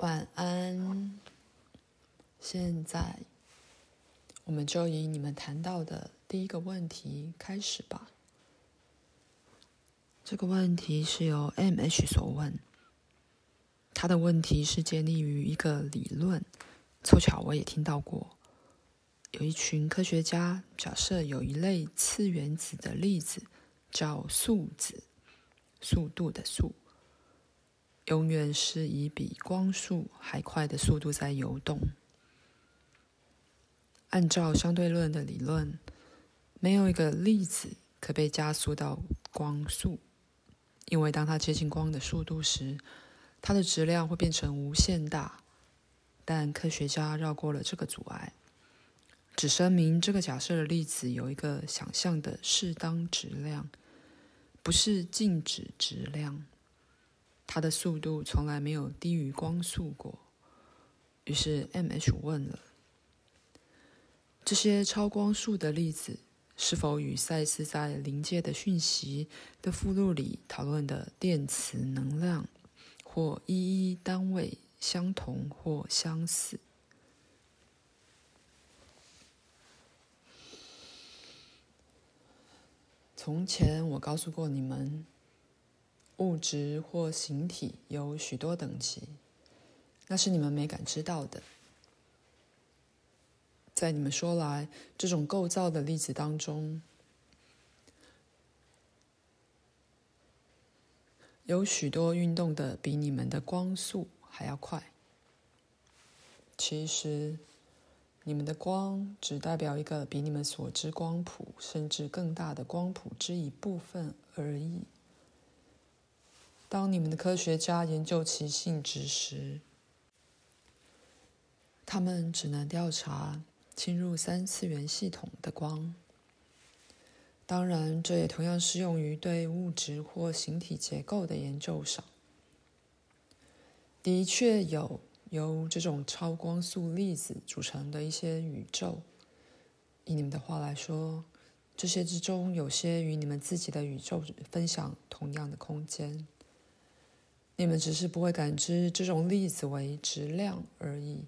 晚安。现在，我们就以你们谈到的第一个问题开始吧。这个问题是由 MH 所问，他的问题是建立于一个理论，凑巧我也听到过。有一群科学家假设有一类次原子的粒子，叫速子，速度的速，永远是以比光速还快的速度在游动。按照相对论的理论，没有一个粒子可被加速到光速，因为当它接近光的速度时，它的质量会变成无限大。但科学家绕过了这个阻碍。只声明这个假设的粒子有一个想象的适当质量，不是静止质量。它的速度从来没有低于光速过。于是 MH 问了：这些超光速的粒子是否与赛斯在《临界的讯息》的附录里讨论的电磁能量或一一单位相同或相似？从前我告诉过你们，物质或形体有许多等级，那是你们没感知到的。在你们说来，这种构造的例子当中，有许多运动的比你们的光速还要快。其实。你们的光只代表一个比你们所知光谱甚至更大的光谱之一部分而已。当你们的科学家研究其性质时，他们只能调查侵入三次元系统的光。当然，这也同样适用于对物质或形体结构的研究上。的确有。由这种超光速粒子组成的一些宇宙，以你们的话来说，这些之中有些与你们自己的宇宙分享同样的空间。你们只是不会感知这种粒子为质量而已。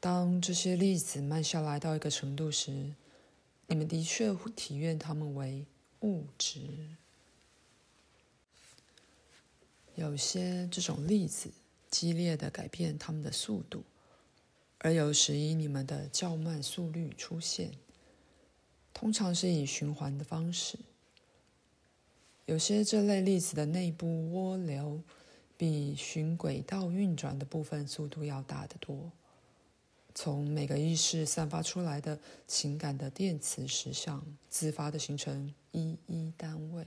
当这些粒子慢下来到一个程度时，你们的确会体验它们为物质。有些这种粒子。激烈的改变它们的速度，而有时以你们的较慢速率出现，通常是以循环的方式。有些这类粒子的内部涡流比循轨道运转的部分速度要大得多，从每个意识散发出来的情感的电磁实相自发的形成一一单位。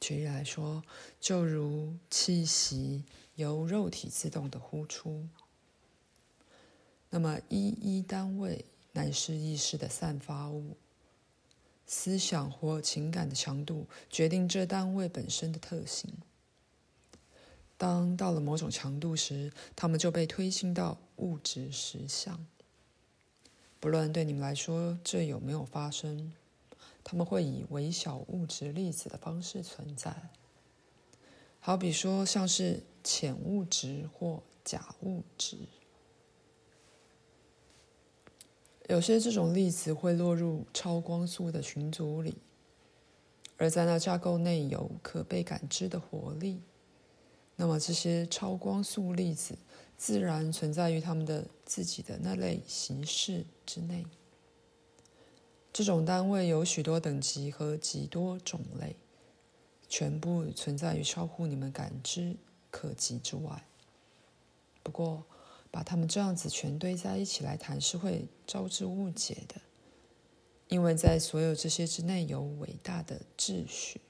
举例来说，就如气息由肉体自动的呼出，那么一一单位乃是意识的散发物。思想或情感的强度决定这单位本身的特性。当到了某种强度时，它们就被推进到物质实相。不论对你们来说这有没有发生。它们会以微小物质粒子的方式存在，好比说像是浅物质或假物质。有些这种粒子会落入超光速的群组里，而在那架构内有可被感知的活力。那么这些超光速粒子自然存在于它们的自己的那类形式之内。这种单位有许多等级和极多种类，全部存在于超乎你们感知可及之外。不过，把它们这样子全堆在一起来谈是会招致误解的，因为在所有这些之内有伟大的秩序。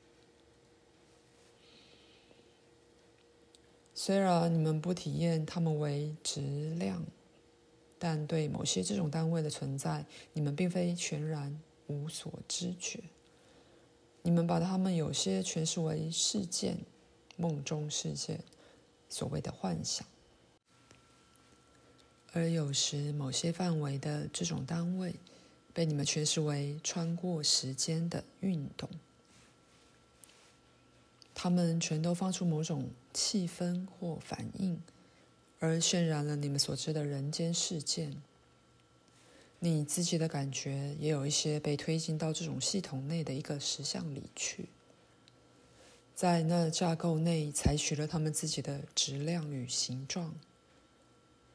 虽然你们不体验它们为质量。但对某些这种单位的存在，你们并非全然无所知觉。你们把它们有些诠释为事件、梦中事件，所谓的幻想；而有时某些范围的这种单位，被你们诠释为穿过时间的运动。它们全都放出某种气氛或反应，而渲染了你们所知的人间事件。你自己的感觉也有一些被推进到这种系统内的一个实像里去，在那架构内采取了他们自己的质量与形状。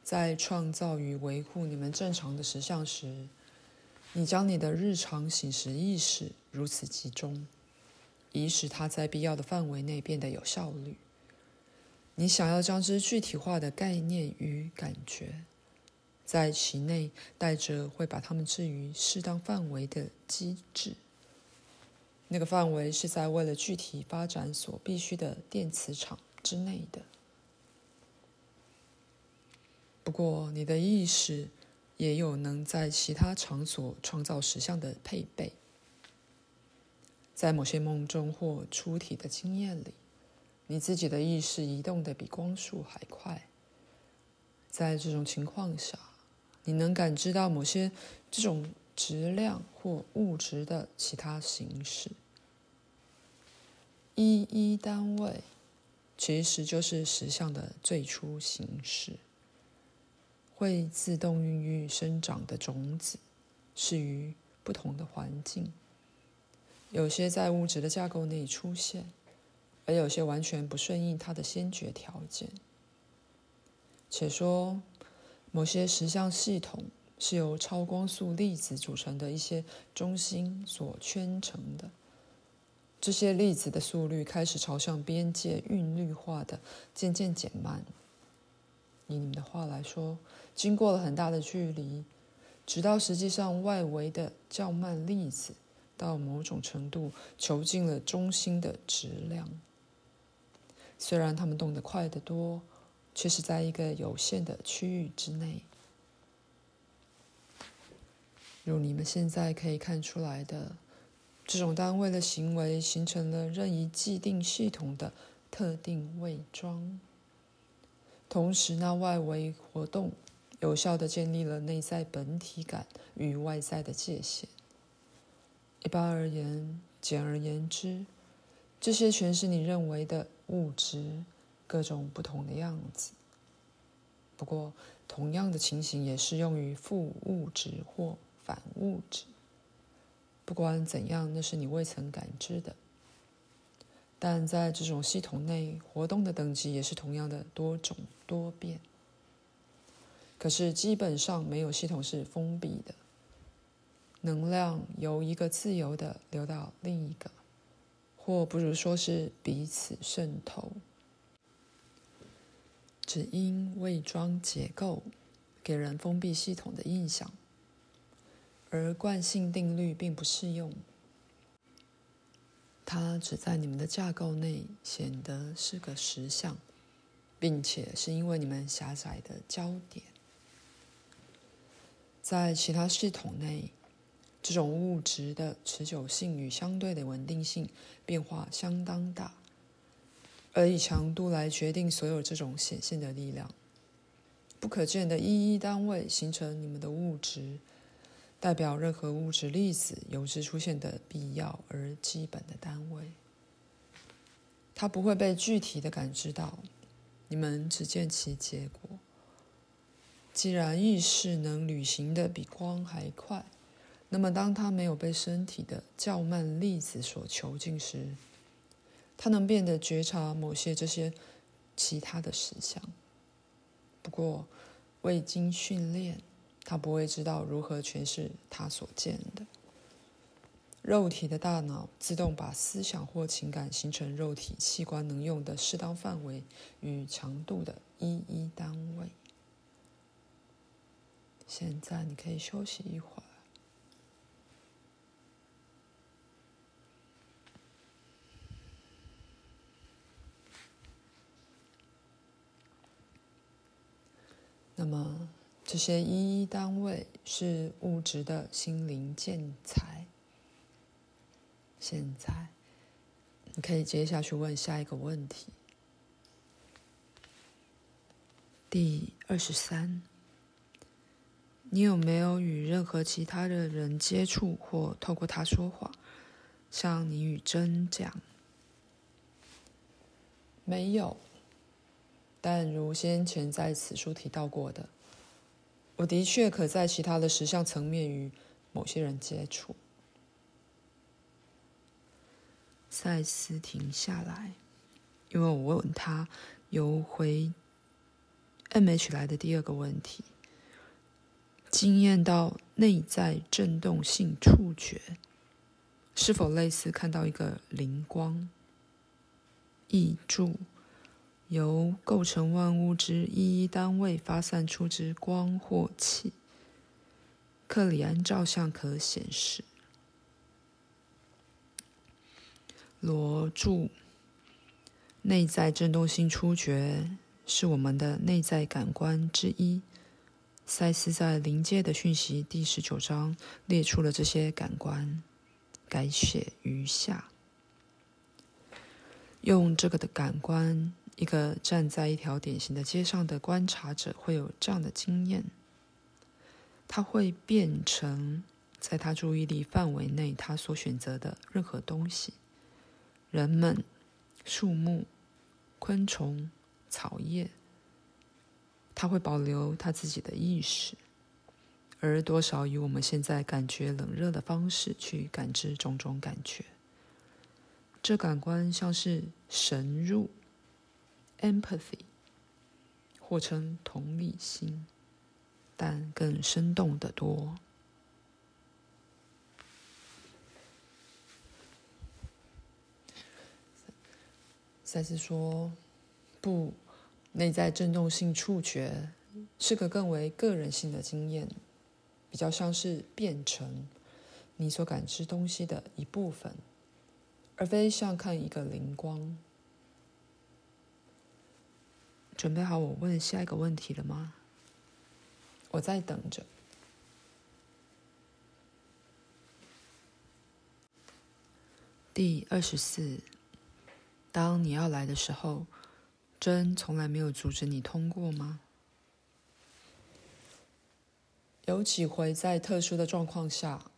在创造与维护你们正常的实相时，你将你的日常醒时意识如此集中，以使它在必要的范围内变得有效率。你想要将之具体化的概念与感觉，在其内带着会把它们置于适当范围的机制。那个范围是在为了具体发展所必须的电磁场之内的。不过，你的意识也有能在其他场所创造实相的配备。在某些梦中或出体的经验里，你自己的意识移动的比光速还快。在这种情况下，你能感知到某些这种质量或物质的其他形式。一一单位其实就是实相的最初形式。会自动孕育生长的种子，适于不同的环境。有些在物质的架构内出现，而有些完全不顺应它的先决条件。且说，某些实相系统是由超光速粒子组成的一些中心所圈成的。这些粒子的速率开始朝向边界韵律化的渐渐减慢。以你们的话来说，经过了很大的距离，直到实际上外围的较慢粒子到某种程度囚禁了中心的质量。虽然它们动得快得多，却是在一个有限的区域之内。如你们现在可以看出来的，这种单位的行为形成了任意既定系统的特定伪装。同时，那外围活动有效地建立了内在本体感与外在的界限。一般而言，简而言之，这些全是你认为的物质，各种不同的样子。不过，同样的情形也适用于负物质或反物质。不管怎样，那是你未曾感知的。但在这种系统内，活动的等级也是同样的多种多变。可是基本上没有系统是封闭的，能量由一个自由的流到另一个，或不如说是彼此渗透。只因伪装结构给人封闭系统的印象，而惯性定律并不适用。它只在你们的架构内显得是个实相，并且是因为你们狭窄的焦点。在其他系统内，这种物质的持久性与相对的稳定性变化相当大，而以强度来决定所有这种显现的力量。不可见的一一单位形成你们的物质。代表任何物质粒子有之出现的必要而基本的单位，它不会被具体的感知到，你们只见其结果。既然意识能旅行的比光还快，那么当它没有被身体的较慢粒子所囚禁时，它能变得觉察某些这些其他的实相。不过，未经训练。他不会知道如何诠释他所见的。肉体的大脑自动把思想或情感形成肉体器官能用的适当范围与强度的一一单位。现在你可以休息一会儿。那么。这些一一单位是物质的心灵建材。现在，你可以接下去问下一个问题。第二十三，你有没有与任何其他的人接触或透过他说话，像你与真讲？没有。但如先前在此书提到过的，我的确可在其他的实相层面与某些人接触。赛斯停下来，因为我问他由回 MH 来的第二个问题：经验到内在震动性触觉，是否类似看到一个灵光？译注：由构成万物之一一单位发散出之光或气。克里安照相可显示。罗柱：内在振动性触觉是我们的内在感官之一。赛斯在《临界的讯息》第十九章列出了这些感官，改写如下：用这个的感官，一个站在一条典型的街上的观察者会有这样的经验：他会变成在他注意力范围内他所选择的任何东西。人们、树木、昆虫、草叶，它会保留它自己的意识，而多少以我们现在感觉冷热的方式去感知种种感觉。这感官像是神入 （empathy），或称同理心，但更生动得多。赛斯说：“不，内在振动性触觉是个更为个人性的经验，比较像是变成你所感知东西的一部分，而非像看一个灵光。”准备好我问下一个问题了吗？我在等着。第二十四。当你要来的时候，真从来没有阻止你通过吗？有几回在特殊的状况下，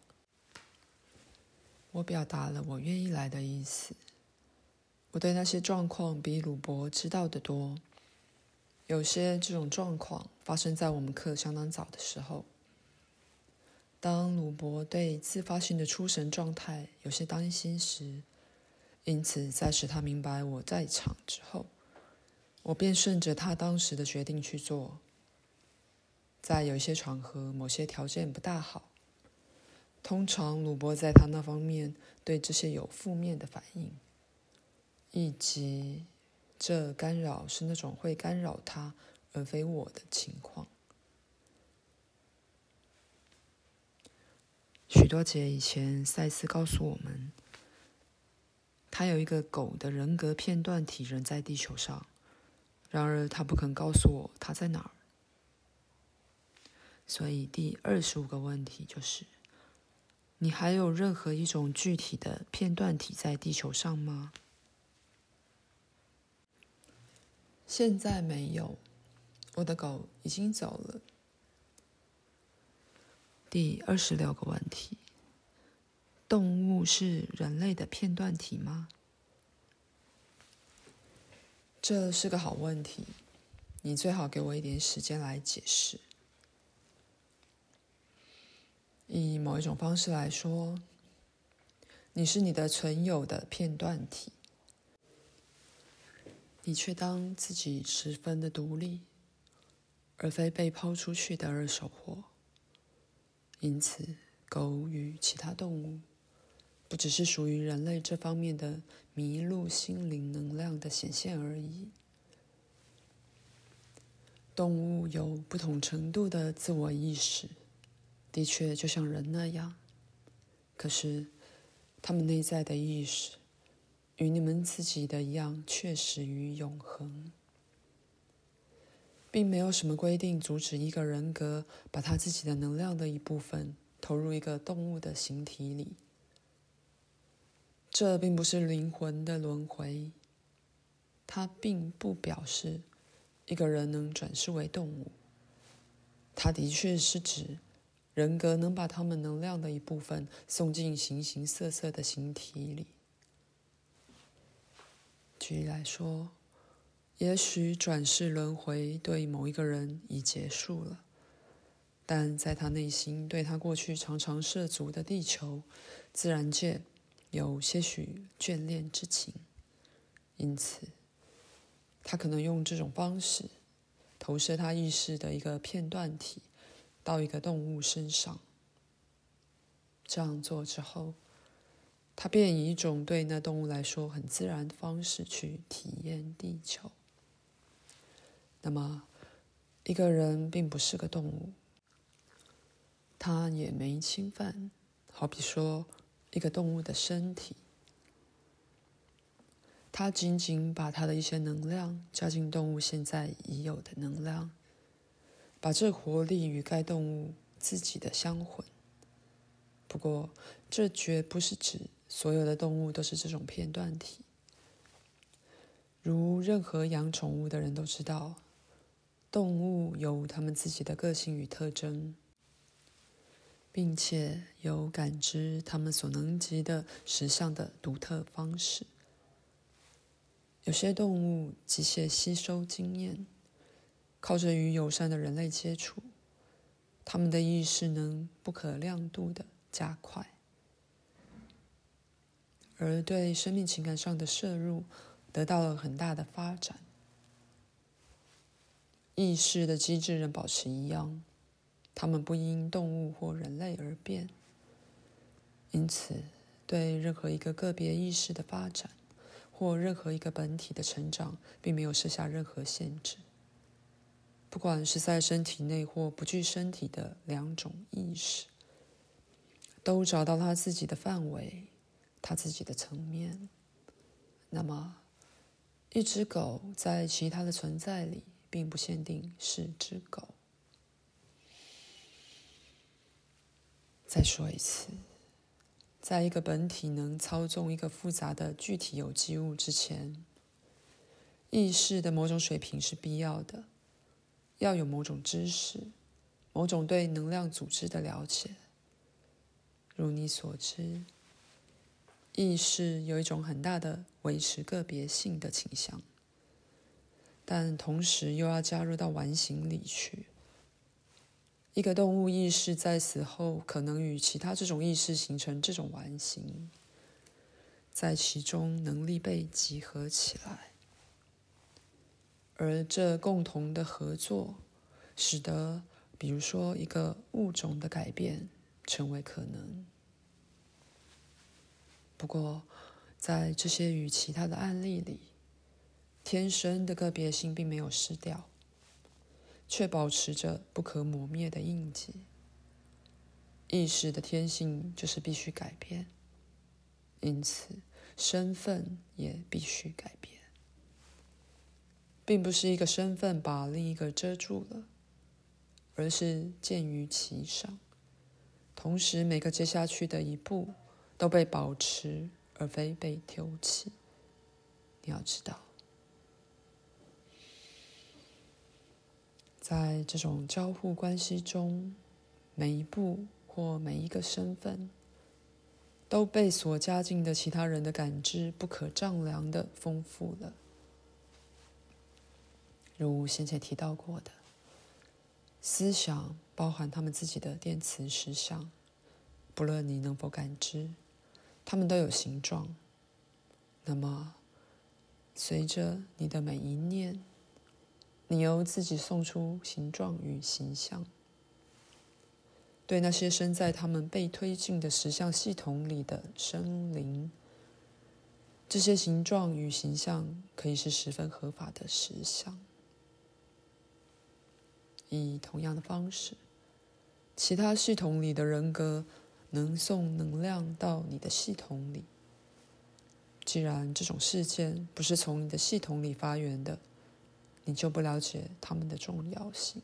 我表达了我愿意来的意思。我对那些状况比鲁伯知道得多。有些这种状况发生在我们课相当早的时候。当鲁伯对自发性的出神状态有些担心时。因此，在使他明白我在场之后，我便顺着他当时的决定去做。在有些场合，某些条件不大好，通常鲁伯在他那方面对这些有负面的反应，以及这干扰是那种会干扰他而非我的情况。许多节以前，赛斯告诉我们。他有一个狗的人格片段体仍在地球上，然而他不肯告诉我他在哪儿。所以第二十五个问题就是：你还有任何一种具体的片段体在地球上吗？现在没有，我的狗已经走了。第二十六个问题。动物是人类的片段体吗？这是个好问题，你最好给我一点时间来解释。以某一种方式来说，你是你的存有的片段体，你却当自己十分的独立，而非被抛出去的二手货。因此，狗与其他动物。不只是属于人类这方面的迷路心灵能量的显现而已。动物有不同程度的自我意识，的确就像人那样。可是，他们内在的意识与你们自己的一样，确实与永恒，并没有什么规定阻止一个人格把他自己的能量的一部分投入一个动物的形体里。这并不是灵魂的轮回，它并不表示一个人能转世为动物。它的确是指人格能把他们能量的一部分送进形形色色的形体里。举例来说，也许转世轮回对某一个人已结束了，但在他内心，对他过去常常涉足的地球自然界有些许眷恋之情，因此，他可能用这种方式投射他意识的一个片段体到一个动物身上。这样做之后，他便以一种对那动物来说很自然的方式去体验地球。那么，一个人并不是个动物，他也没侵犯，好比说一个动物的身体，他仅仅把他的一些能量加进动物现在已有的能量，把这活力与该动物自己的相混。不过，这绝不是指所有的动物都是这种片段体，如任何养宠物的人都知道。动物有他们自己的个性与特征，并且有感知他们所能及的实相的独特方式。有些动物机械吸收经验，靠着与友善的人类接触，他们的意识能不可量度的加快，而对生命情感上的摄入得到了很大的发展。意识的机制仍保持一样，它们不因动物或人类而变。因此，对任何一个个别意识的发展，或任何一个本体的成长，并没有设下任何限制。不管是在身体内或不具身体的两种意识，都找到他自己的范围，他自己的层面。那么，一只狗在其他的存在里。并不限定是只狗。再说一次，在一个本体能操纵一个复杂的具体有机物之前，意识的某种水平是必要的，要有某种知识，某种对能量组织的了解。如你所知，意识有一种很大的维持个别性的倾向。但同时又要加入到完形里去。一个动物意识在死后可能与其他这种意识形成这种完形，在其中能力被集合起来，而这共同的合作，使得比如说一个物种的改变成为可能。不过，在这些与其他的案例里，天生的个别性并没有失掉，却保持着不可磨灭的印记。意识的天性就是必须改变，因此身份也必须改变，并不是一个身份把另一个遮住了，而是建于其上，同时每个接下去的一步都被保持，而非被丢弃。你要知道。在这种交互关系中，每一步或每一个身份，都被所加进的其他人的感知不可丈量的丰富了。如先前提到过的，思想包含他们自己的电磁实相，不论你能否感知，他们都有形状。那么，随着你的每一念，你由自己送出形状与形象，对那些身在他们被推进的实像系统里的生灵，这些形状与形象可以是十分合法的实像。以同样的方式，其他系统里的人格能送能量到你的系统里。既然这种事件不是从你的系统里发源的，你就不了解他们的重要性。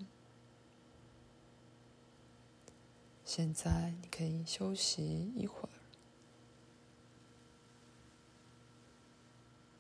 现在你可以休息一会儿。